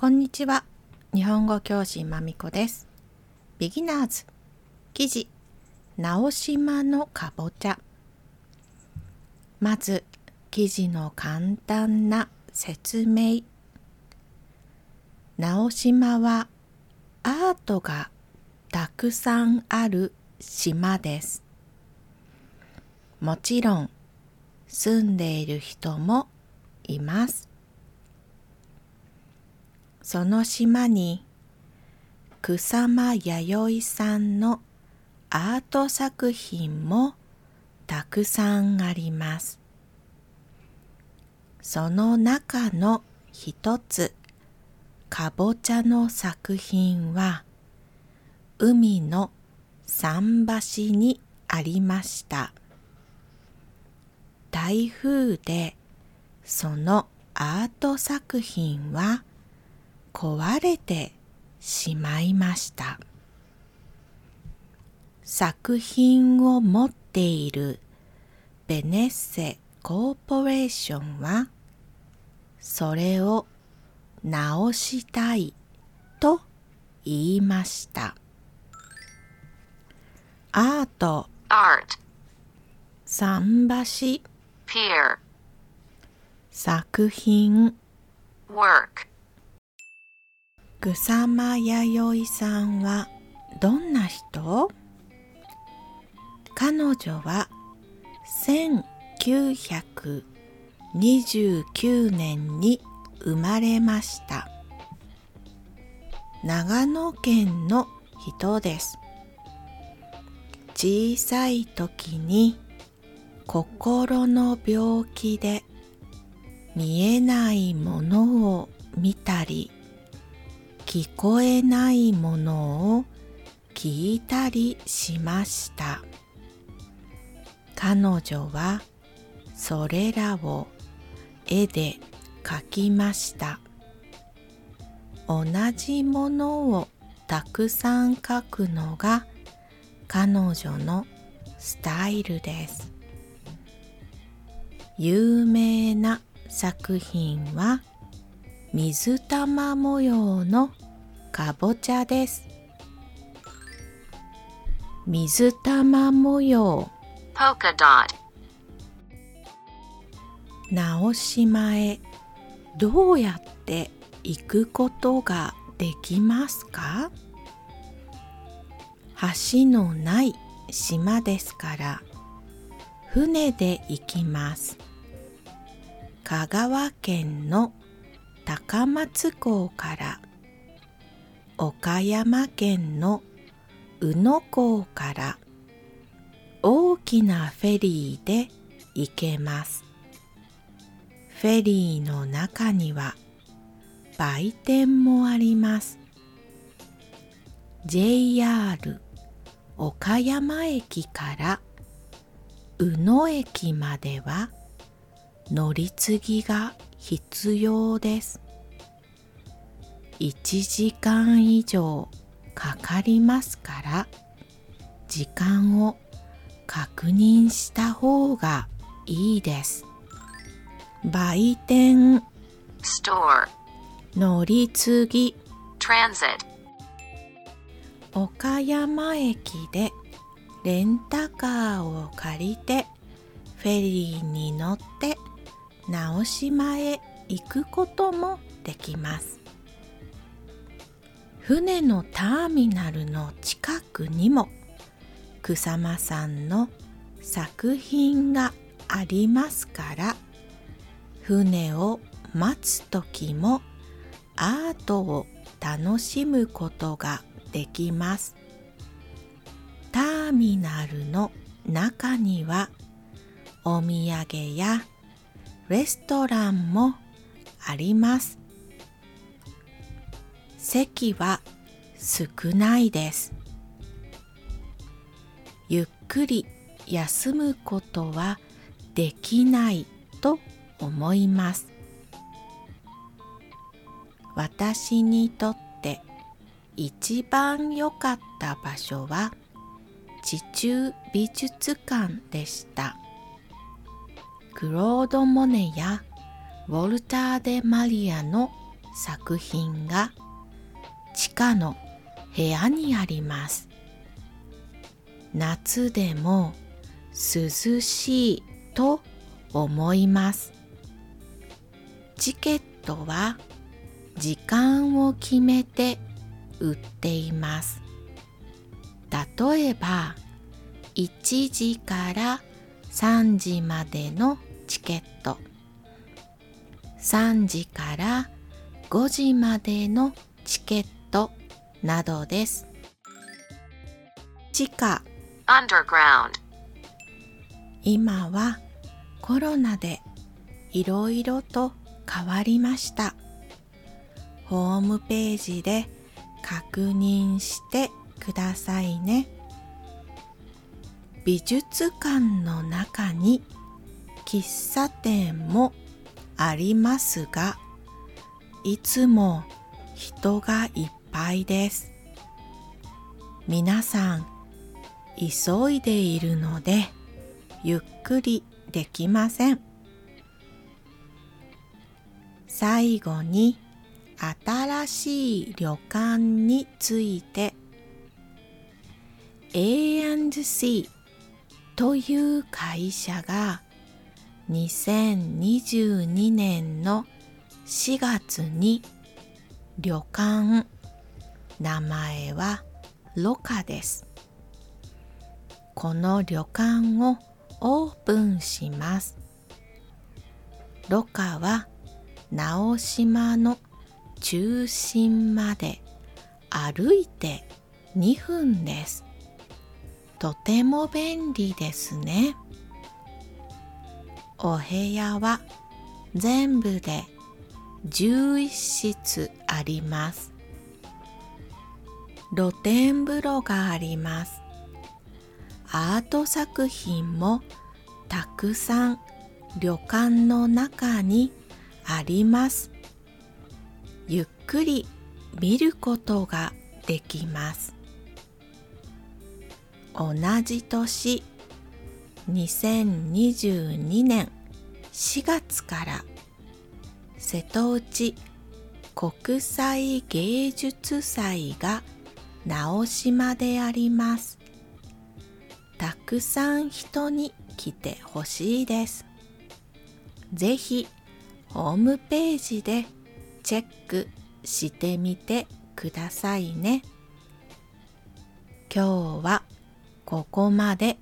こんにちは。日本語教師まみこです。ビギナーズ。記事。直島のかぼちゃ。まず記事の簡単な説明。直島はアートがたくさんある島です。もちろん住んでいる人もいます。その島に草間弥生さんのアート作品もたくさんあります。その中の一つ、かぼちゃの作品は海の桟橋にありました。台風でそのアート作品は壊れてしまいました。作品を持っているベネッセコーポレーションはそれを直したいと言いました。アート。桟橋。作品。Work, 草間彌生さんはどんな人？彼女は1929年に生まれました。長野県の人です。小さい時に心の病気で見えないものを見たり聞こえないものを聞いたりしました。彼女はそれらを絵で描きました。同じものをたくさん描くのが彼女のスタイルです。有名な作品は水玉模様のかぼちゃです。水玉模様。直島へ。どうやって行くことができますか？橋のない島ですから。船で行きます。香川県の高松港から岡山県の宇野港から大きなフェリーで行けます。フェリーの中には売店もあります。JR 岡山駅から宇野駅までは乗り継ぎが必要です。1時間以上かかりますから時間を確認した方がいいです。売店、store, 乗り継ぎ、transit, 岡山駅でレンタカーを借りてフェリーに乗って直島へ行くこともできます。船のターミナルの近くにも草間さんの作品がありますから船を待つ時もアートを楽しむことができますターミナルの中にはお土産やレストランもあります。席は少ないです。ゆっくり休むことはできないと思います。私にとって一番良かった場所は地中美術館でした。クロード・モネやウォルター・デ・マリアの作品が地下の部屋にあります。夏でも涼しいと思います。チケットは時間を決めて売っています。例えば1時から3時までのチケット。3時から5時までのチケットなどです。地下。今はコロナでいろいろと変わりました。ホームページで確認してくださいね美術館の中に喫茶店もありますがいつも人がいっぱいです。皆さん急いでいるのでゆっくりできません。最後に新しい旅館について A&C という会社が2022年の4月に旅館。名前はロカです。この旅館をオープンします。ロカは直島の中心まで歩いて2分です。とても便利ですね。お部屋は全部で11室あります。露天風呂があります。アート作品もたくさん旅館の中にあります。ゆっくり見ることができます。同じ年2022年4月から瀬戸内国際芸術祭が直島であります。たくさん人に来てほしいです。ぜひホームページでチェックしてみてくださいね。今日はここまで。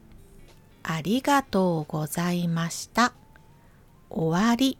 ありがとうございました。終わり。